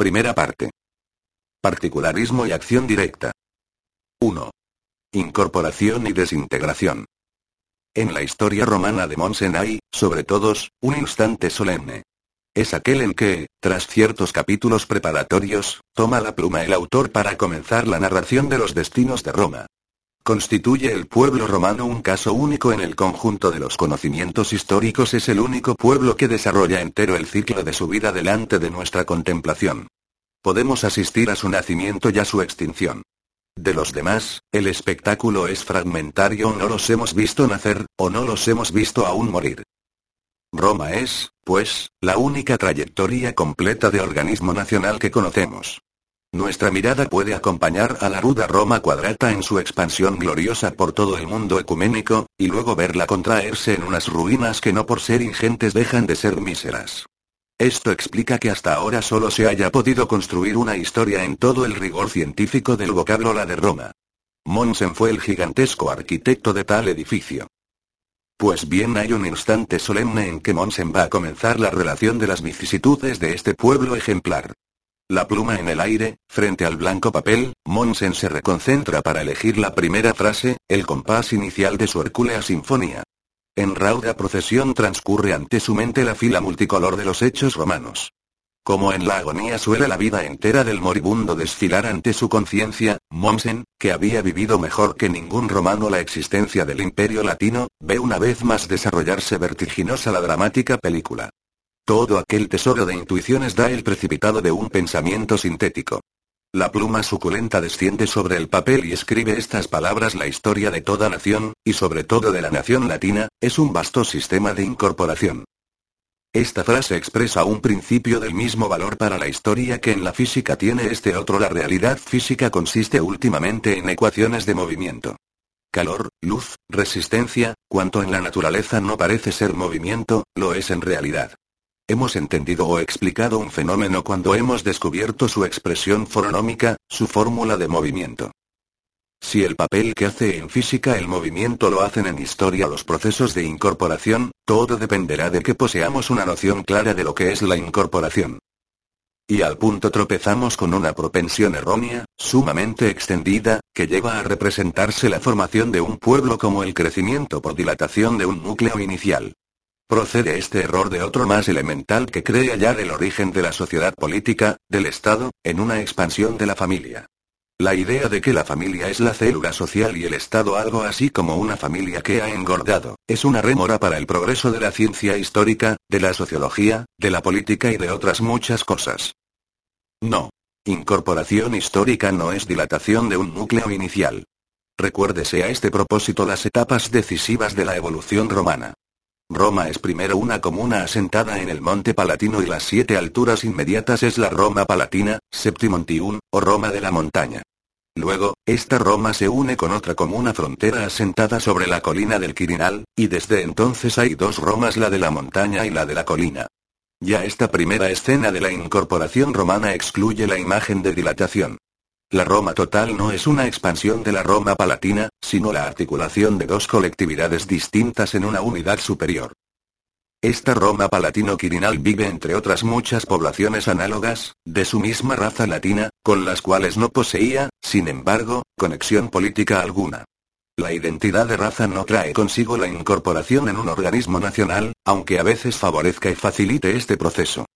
Primera parte. Particularismo y acción directa. 1. Incorporación y desintegración. En la historia romana de Monsen hay, sobre todos, un instante solemne. Es aquel en que, tras ciertos capítulos preparatorios, toma la pluma el autor para comenzar la narración de los destinos de Roma. ¿Constituye el pueblo romano un caso único en el conjunto de los conocimientos históricos? Es el único pueblo que desarrolla entero el ciclo de su vida delante de nuestra contemplación. Podemos asistir a su nacimiento y a su extinción. De los demás, el espectáculo es fragmentario no los hemos visto nacer, o no los hemos visto aún morir. Roma es, pues, la única trayectoria completa de organismo nacional que conocemos. Nuestra mirada puede acompañar a la ruda Roma cuadrata en su expansión gloriosa por todo el mundo ecuménico, y luego verla contraerse en unas ruinas que no por ser ingentes dejan de ser míseras. Esto explica que hasta ahora solo se haya podido construir una historia en todo el rigor científico del vocablo la de Roma. Monsen fue el gigantesco arquitecto de tal edificio. Pues bien hay un instante solemne en que Monsen va a comenzar la relación de las vicisitudes de este pueblo ejemplar. La pluma en el aire, frente al blanco papel, Monsen se reconcentra para elegir la primera frase, el compás inicial de su Hercúlea Sinfonía. En rauda procesión transcurre ante su mente la fila multicolor de los hechos romanos. Como en la agonía suele la vida entera del moribundo desfilar ante su conciencia, Mommsen, que había vivido mejor que ningún romano la existencia del imperio latino, ve una vez más desarrollarse vertiginosa la dramática película. Todo aquel tesoro de intuiciones da el precipitado de un pensamiento sintético. La pluma suculenta desciende sobre el papel y escribe estas palabras La historia de toda nación, y sobre todo de la nación latina, es un vasto sistema de incorporación. Esta frase expresa un principio del mismo valor para la historia que en la física tiene este otro. La realidad física consiste últimamente en ecuaciones de movimiento. Calor, luz, resistencia, cuanto en la naturaleza no parece ser movimiento, lo es en realidad. Hemos entendido o explicado un fenómeno cuando hemos descubierto su expresión fononómica, su fórmula de movimiento. Si el papel que hace en física el movimiento lo hacen en historia los procesos de incorporación, todo dependerá de que poseamos una noción clara de lo que es la incorporación. Y al punto tropezamos con una propensión errónea, sumamente extendida, que lleva a representarse la formación de un pueblo como el crecimiento por dilatación de un núcleo inicial. Procede este error de otro más elemental que cree hallar el origen de la sociedad política, del Estado, en una expansión de la familia. La idea de que la familia es la célula social y el Estado algo así como una familia que ha engordado, es una rémora para el progreso de la ciencia histórica, de la sociología, de la política y de otras muchas cosas. No. Incorporación histórica no es dilatación de un núcleo inicial. Recuérdese a este propósito las etapas decisivas de la evolución romana. Roma es primero una comuna asentada en el monte Palatino y las siete alturas inmediatas es la Roma Palatina, Septimontium, o Roma de la montaña. Luego, esta Roma se une con otra comuna frontera asentada sobre la colina del Quirinal, y desde entonces hay dos Romas, la de la montaña y la de la colina. Ya esta primera escena de la incorporación romana excluye la imagen de dilatación. La Roma total no es una expansión de la Roma palatina, sino la articulación de dos colectividades distintas en una unidad superior. Esta Roma palatino-quirinal vive entre otras muchas poblaciones análogas, de su misma raza latina, con las cuales no poseía, sin embargo, conexión política alguna. La identidad de raza no trae consigo la incorporación en un organismo nacional, aunque a veces favorezca y facilite este proceso.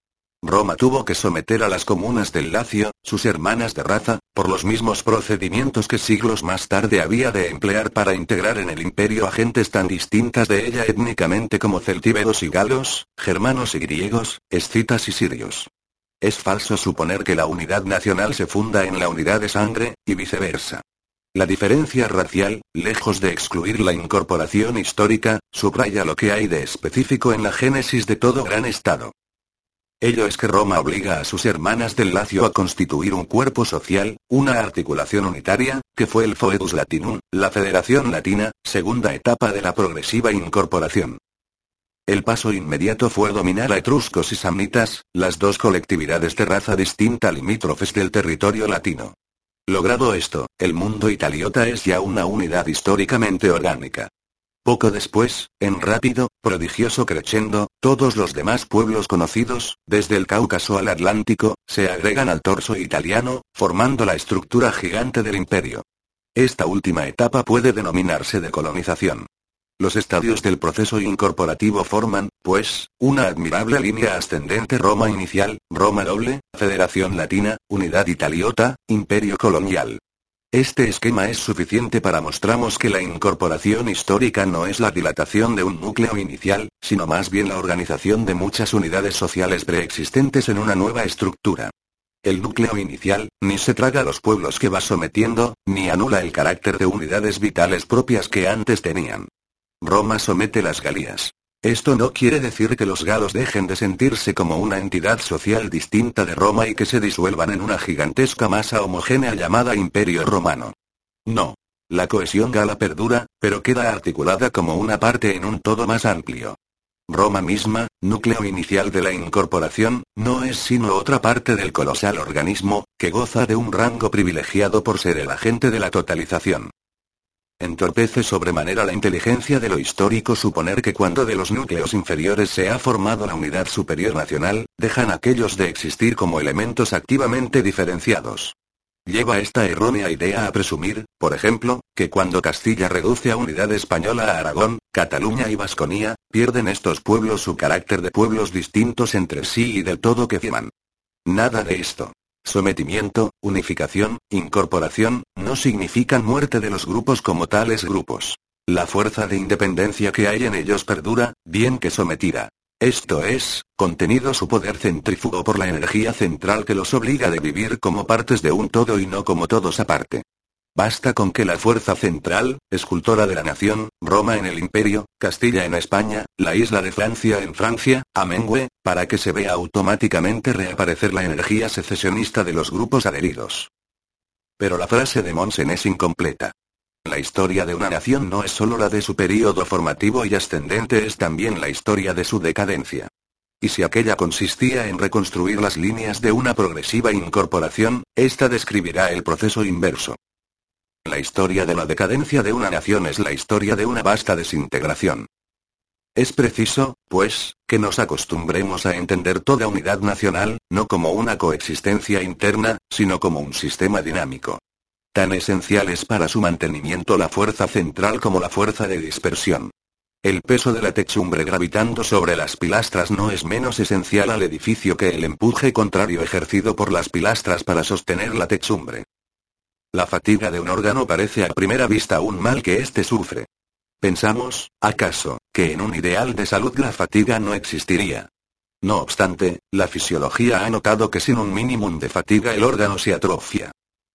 Roma tuvo que someter a las comunas del Lacio, sus hermanas de raza, por los mismos procedimientos que siglos más tarde había de emplear para integrar en el imperio a gentes tan distintas de ella étnicamente como celtíberos y galos, germanos y griegos, escitas y sirios. Es falso suponer que la unidad nacional se funda en la unidad de sangre, y viceversa. La diferencia racial, lejos de excluir la incorporación histórica, subraya lo que hay de específico en la génesis de todo gran Estado. Ello es que Roma obliga a sus hermanas del Lacio a constituir un cuerpo social, una articulación unitaria, que fue el Foedus Latinum, la Federación Latina, segunda etapa de la progresiva incorporación. El paso inmediato fue dominar a etruscos y samnitas, las dos colectividades de raza distinta limítrofes del territorio latino. Logrado esto, el mundo italiota es ya una unidad históricamente orgánica. Poco después, en rápido, prodigioso crescendo, todos los demás pueblos conocidos, desde el Cáucaso al Atlántico, se agregan al torso italiano, formando la estructura gigante del imperio. Esta última etapa puede denominarse de colonización. Los estadios del proceso incorporativo forman, pues, una admirable línea ascendente Roma inicial, Roma doble, Federación Latina, Unidad Italiota, Imperio Colonial. Este esquema es suficiente para mostrarnos que la incorporación histórica no es la dilatación de un núcleo inicial, sino más bien la organización de muchas unidades sociales preexistentes en una nueva estructura. El núcleo inicial, ni se traga los pueblos que va sometiendo, ni anula el carácter de unidades vitales propias que antes tenían. Roma somete las Galías. Esto no quiere decir que los galos dejen de sentirse como una entidad social distinta de Roma y que se disuelvan en una gigantesca masa homogénea llamada Imperio Romano. No. La cohesión gala perdura, pero queda articulada como una parte en un todo más amplio. Roma misma, núcleo inicial de la incorporación, no es sino otra parte del colosal organismo, que goza de un rango privilegiado por ser el agente de la totalización. Entorpece sobremanera la inteligencia de lo histórico suponer que cuando de los núcleos inferiores se ha formado la unidad superior nacional, dejan aquellos de existir como elementos activamente diferenciados. Lleva esta errónea idea a presumir, por ejemplo, que cuando Castilla reduce a unidad española a Aragón, Cataluña y Vasconía, pierden estos pueblos su carácter de pueblos distintos entre sí y del todo que firman. Nada de esto. Sometimiento, unificación, incorporación, no significan muerte de los grupos como tales grupos. La fuerza de independencia que hay en ellos perdura, bien que sometida. Esto es, contenido su poder centrífugo por la energía central que los obliga de vivir como partes de un todo y no como todos aparte. Basta con que la fuerza central, escultora de la nación, Roma en el imperio, Castilla en España, la isla de Francia en Francia, amengue, para que se vea automáticamente reaparecer la energía secesionista de los grupos adheridos. Pero la frase de Monsen es incompleta. La historia de una nación no es solo la de su período formativo y ascendente, es también la historia de su decadencia. Y si aquella consistía en reconstruir las líneas de una progresiva incorporación, esta describirá el proceso inverso. La historia de la decadencia de una nación es la historia de una vasta desintegración. Es preciso, pues, que nos acostumbremos a entender toda unidad nacional, no como una coexistencia interna, sino como un sistema dinámico. Tan esencial es para su mantenimiento la fuerza central como la fuerza de dispersión. El peso de la techumbre gravitando sobre las pilastras no es menos esencial al edificio que el empuje contrario ejercido por las pilastras para sostener la techumbre. La fatiga de un órgano parece a primera vista un mal que éste sufre. Pensamos, acaso, que en un ideal de salud la fatiga no existiría. No obstante, la fisiología ha notado que sin un mínimo de fatiga el órgano se atrofia.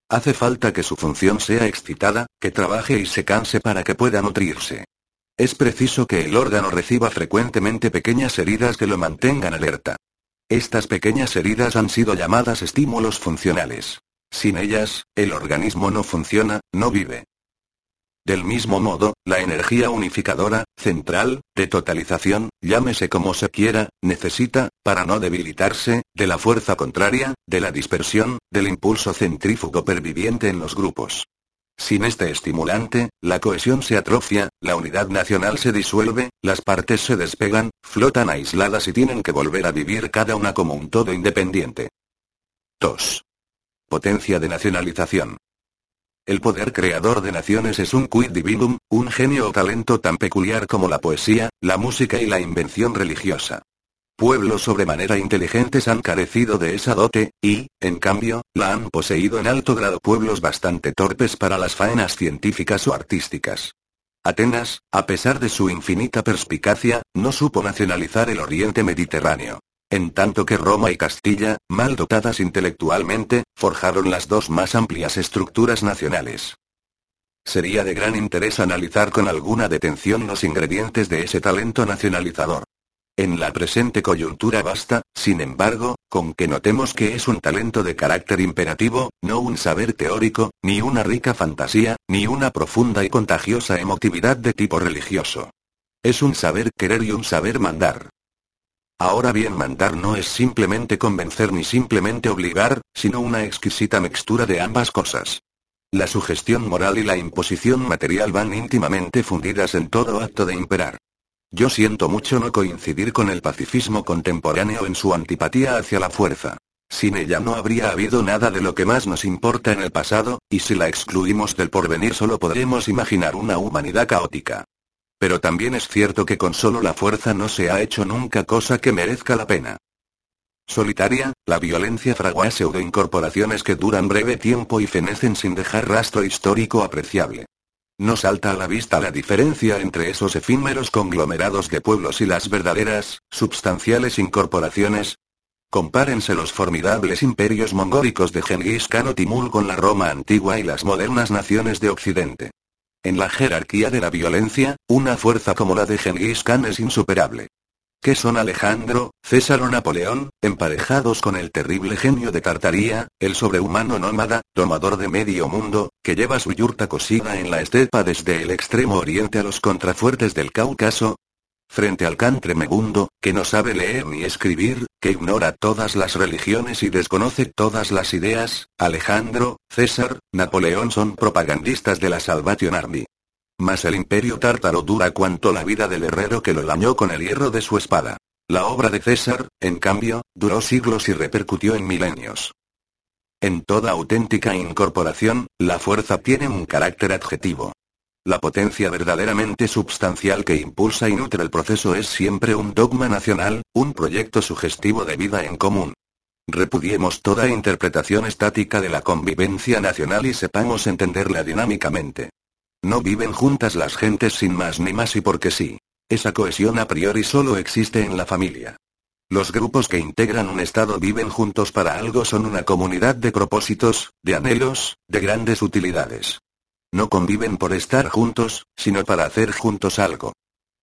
Hace falta que su función sea excitada, que trabaje y se canse para que pueda nutrirse. Es preciso que el órgano reciba frecuentemente pequeñas heridas que lo mantengan alerta. Estas pequeñas heridas han sido llamadas estímulos funcionales. Sin ellas, el organismo no funciona, no vive. Del mismo modo, la energía unificadora, central, de totalización, llámese como se quiera, necesita, para no debilitarse, de la fuerza contraria, de la dispersión, del impulso centrífugo perviviente en los grupos. Sin este estimulante, la cohesión se atrofia, la unidad nacional se disuelve, las partes se despegan, flotan aisladas y tienen que volver a vivir cada una como un todo independiente. 2. Potencia de nacionalización. El poder creador de naciones es un quid divinum, un genio o talento tan peculiar como la poesía, la música y la invención religiosa. Pueblos sobremanera inteligentes han carecido de esa dote, y, en cambio, la han poseído en alto grado pueblos bastante torpes para las faenas científicas o artísticas. Atenas, a pesar de su infinita perspicacia, no supo nacionalizar el oriente mediterráneo. En tanto que Roma y Castilla, mal dotadas intelectualmente, forjaron las dos más amplias estructuras nacionales. Sería de gran interés analizar con alguna detención los ingredientes de ese talento nacionalizador. En la presente coyuntura basta, sin embargo, con que notemos que es un talento de carácter imperativo, no un saber teórico, ni una rica fantasía, ni una profunda y contagiosa emotividad de tipo religioso. Es un saber querer y un saber mandar. Ahora bien, mandar no es simplemente convencer ni simplemente obligar, sino una exquisita mixtura de ambas cosas. La sugestión moral y la imposición material van íntimamente fundidas en todo acto de imperar. Yo siento mucho no coincidir con el pacifismo contemporáneo en su antipatía hacia la fuerza. Sin ella no habría habido nada de lo que más nos importa en el pasado, y si la excluimos del porvenir solo podremos imaginar una humanidad caótica. Pero también es cierto que con solo la fuerza no se ha hecho nunca cosa que merezca la pena. Solitaria, la violencia fragua pseudoincorporaciones que duran breve tiempo y fenecen sin dejar rastro histórico apreciable. No salta a la vista la diferencia entre esos efímeros conglomerados de pueblos y las verdaderas, substanciales incorporaciones. Compárense los formidables imperios mongólicos de Genghis Khan o Timul con la Roma antigua y las modernas naciones de Occidente. En la jerarquía de la violencia, una fuerza como la de Genghis Khan es insuperable. ¿Qué son Alejandro, César o Napoleón, emparejados con el terrible genio de Tartaría, el sobrehumano nómada, domador de medio mundo, que lleva su yurta cosida en la estepa desde el extremo oriente a los contrafuertes del Cáucaso? Frente al can tremebundo, que no sabe leer ni escribir, que ignora todas las religiones y desconoce todas las ideas, Alejandro, César, Napoleón son propagandistas de la Salvation Army. Mas el imperio tártaro dura cuanto la vida del herrero que lo lañó con el hierro de su espada. La obra de César, en cambio, duró siglos y repercutió en milenios. En toda auténtica incorporación, la fuerza tiene un carácter adjetivo. La potencia verdaderamente substancial que impulsa y nutre el proceso es siempre un dogma nacional, un proyecto sugestivo de vida en común. Repudiemos toda interpretación estática de la convivencia nacional y sepamos entenderla dinámicamente. No viven juntas las gentes sin más ni más y porque sí. Esa cohesión a priori solo existe en la familia. Los grupos que integran un Estado viven juntos para algo son una comunidad de propósitos, de anhelos, de grandes utilidades. No conviven por estar juntos, sino para hacer juntos algo.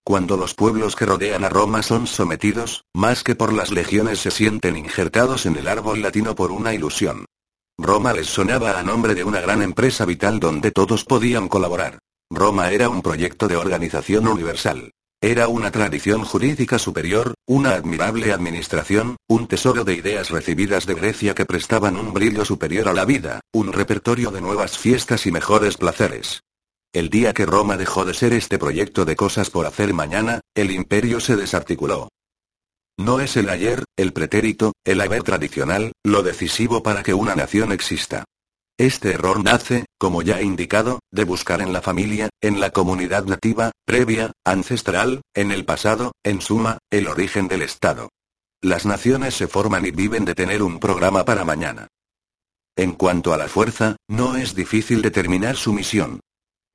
Cuando los pueblos que rodean a Roma son sometidos, más que por las legiones se sienten injertados en el árbol latino por una ilusión. Roma les sonaba a nombre de una gran empresa vital donde todos podían colaborar. Roma era un proyecto de organización universal. Era una tradición jurídica superior, una admirable administración, un tesoro de ideas recibidas de Grecia que prestaban un brillo superior a la vida, un repertorio de nuevas fiestas y mejores placeres. El día que Roma dejó de ser este proyecto de cosas por hacer mañana, el imperio se desarticuló. No es el ayer, el pretérito, el haber tradicional, lo decisivo para que una nación exista. Este error nace, como ya he indicado, de buscar en la familia, en la comunidad nativa, previa, ancestral, en el pasado, en suma, el origen del Estado. Las naciones se forman y viven de tener un programa para mañana. En cuanto a la fuerza, no es difícil determinar su misión.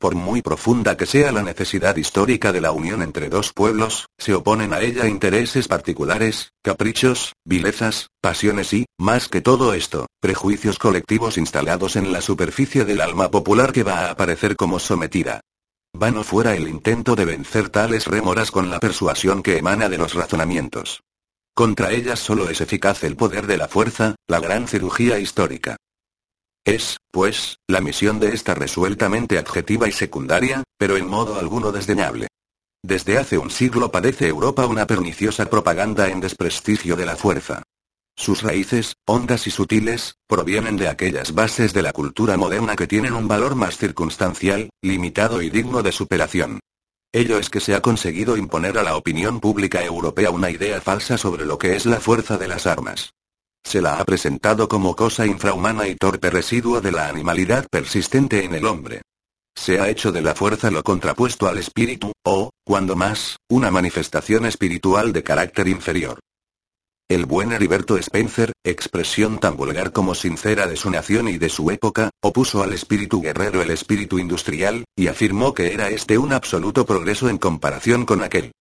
Por muy profunda que sea la necesidad histórica de la unión entre dos pueblos, se oponen a ella intereses particulares, caprichos, vilezas, pasiones y, más que todo esto, prejuicios colectivos instalados en la superficie del alma popular que va a aparecer como sometida. Vano fuera el intento de vencer tales rémoras con la persuasión que emana de los razonamientos. Contra ellas solo es eficaz el poder de la fuerza, la gran cirugía histórica. Es, pues, la misión de esta resueltamente adjetiva y secundaria, pero en modo alguno desdeñable. Desde hace un siglo padece Europa una perniciosa propaganda en desprestigio de la fuerza. Sus raíces, hondas y sutiles, provienen de aquellas bases de la cultura moderna que tienen un valor más circunstancial, limitado y digno de superación. Ello es que se ha conseguido imponer a la opinión pública europea una idea falsa sobre lo que es la fuerza de las armas. Se la ha presentado como cosa infrahumana y torpe residuo de la animalidad persistente en el hombre. Se ha hecho de la fuerza lo contrapuesto al espíritu, o, cuando más, una manifestación espiritual de carácter inferior. El buen Heriberto Spencer, expresión tan vulgar como sincera de su nación y de su época, opuso al espíritu guerrero el espíritu industrial, y afirmó que era este un absoluto progreso en comparación con aquel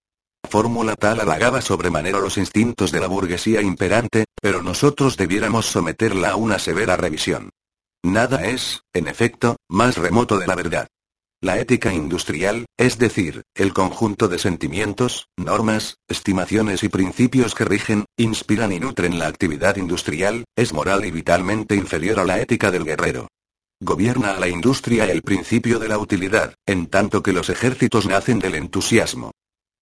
fórmula tal halagaba sobremanera los instintos de la burguesía imperante, pero nosotros debiéramos someterla a una severa revisión. Nada es, en efecto, más remoto de la verdad. La ética industrial, es decir, el conjunto de sentimientos, normas, estimaciones y principios que rigen, inspiran y nutren la actividad industrial, es moral y vitalmente inferior a la ética del guerrero. Gobierna a la industria el principio de la utilidad, en tanto que los ejércitos nacen del entusiasmo.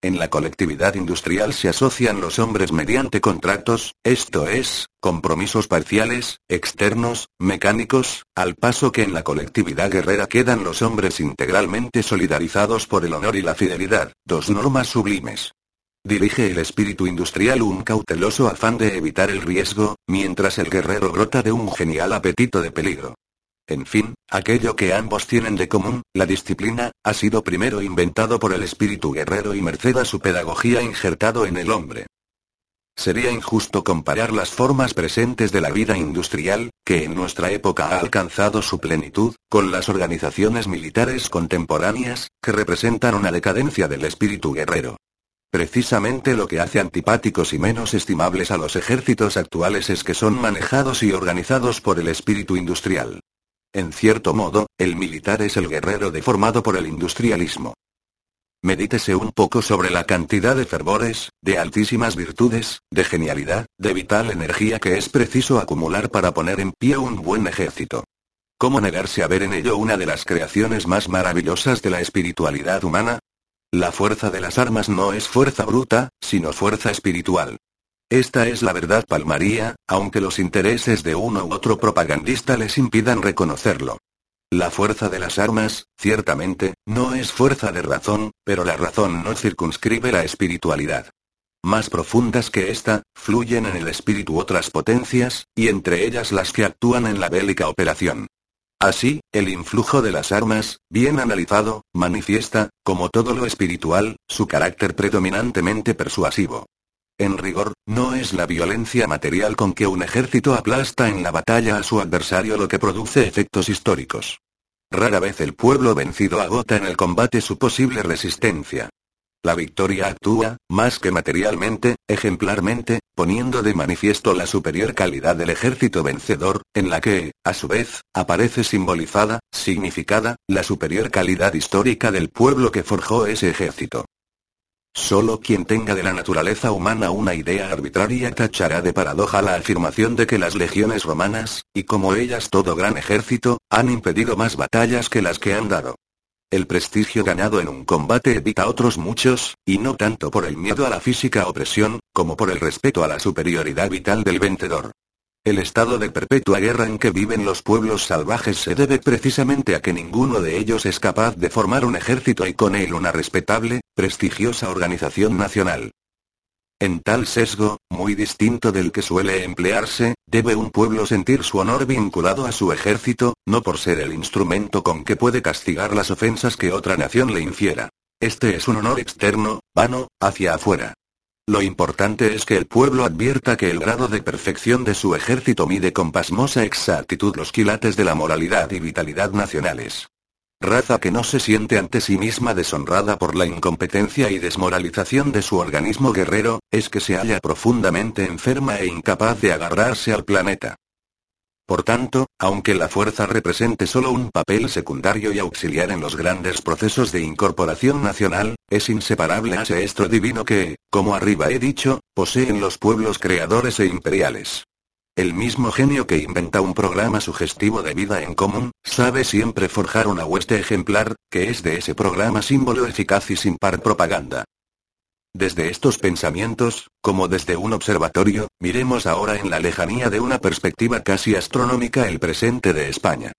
En la colectividad industrial se asocian los hombres mediante contratos, esto es, compromisos parciales, externos, mecánicos, al paso que en la colectividad guerrera quedan los hombres integralmente solidarizados por el honor y la fidelidad, dos normas sublimes. Dirige el espíritu industrial un cauteloso afán de evitar el riesgo, mientras el guerrero brota de un genial apetito de peligro. En fin, aquello que ambos tienen de común, la disciplina, ha sido primero inventado por el espíritu guerrero y merced a su pedagogía injertado en el hombre. Sería injusto comparar las formas presentes de la vida industrial, que en nuestra época ha alcanzado su plenitud, con las organizaciones militares contemporáneas, que representan una decadencia del espíritu guerrero. Precisamente lo que hace antipáticos y menos estimables a los ejércitos actuales es que son manejados y organizados por el espíritu industrial. En cierto modo, el militar es el guerrero deformado por el industrialismo. Medítese un poco sobre la cantidad de fervores, de altísimas virtudes, de genialidad, de vital energía que es preciso acumular para poner en pie un buen ejército. ¿Cómo negarse a ver en ello una de las creaciones más maravillosas de la espiritualidad humana? La fuerza de las armas no es fuerza bruta, sino fuerza espiritual. Esta es la verdad palmaría, aunque los intereses de uno u otro propagandista les impidan reconocerlo. La fuerza de las armas, ciertamente, no es fuerza de razón, pero la razón no circunscribe la espiritualidad. Más profundas que esta, fluyen en el espíritu otras potencias, y entre ellas las que actúan en la bélica operación. Así, el influjo de las armas, bien analizado, manifiesta, como todo lo espiritual, su carácter predominantemente persuasivo. En rigor, no es la violencia material con que un ejército aplasta en la batalla a su adversario lo que produce efectos históricos. Rara vez el pueblo vencido agota en el combate su posible resistencia. La victoria actúa, más que materialmente, ejemplarmente, poniendo de manifiesto la superior calidad del ejército vencedor, en la que, a su vez, aparece simbolizada, significada, la superior calidad histórica del pueblo que forjó ese ejército. Solo quien tenga de la naturaleza humana una idea arbitraria tachará de paradoja la afirmación de que las legiones romanas, y como ellas todo gran ejército, han impedido más batallas que las que han dado. El prestigio ganado en un combate evita otros muchos, y no tanto por el miedo a la física opresión, como por el respeto a la superioridad vital del vencedor. El estado de perpetua guerra en que viven los pueblos salvajes se debe precisamente a que ninguno de ellos es capaz de formar un ejército y con él una respetable, prestigiosa organización nacional. En tal sesgo, muy distinto del que suele emplearse, debe un pueblo sentir su honor vinculado a su ejército, no por ser el instrumento con que puede castigar las ofensas que otra nación le infiera. Este es un honor externo, vano, hacia afuera. Lo importante es que el pueblo advierta que el grado de perfección de su ejército mide con pasmosa exactitud los quilates de la moralidad y vitalidad nacionales. Raza que no se siente ante sí misma deshonrada por la incompetencia y desmoralización de su organismo guerrero, es que se halla profundamente enferma e incapaz de agarrarse al planeta. Por tanto, aunque la fuerza represente solo un papel secundario y auxiliar en los grandes procesos de incorporación nacional, es inseparable a ese estro divino que, como arriba he dicho, poseen los pueblos creadores e imperiales. El mismo genio que inventa un programa sugestivo de vida en común, sabe siempre forjar una hueste ejemplar, que es de ese programa símbolo eficaz y sin par propaganda. Desde estos pensamientos, como desde un observatorio, miremos ahora en la lejanía de una perspectiva casi astronómica el presente de España.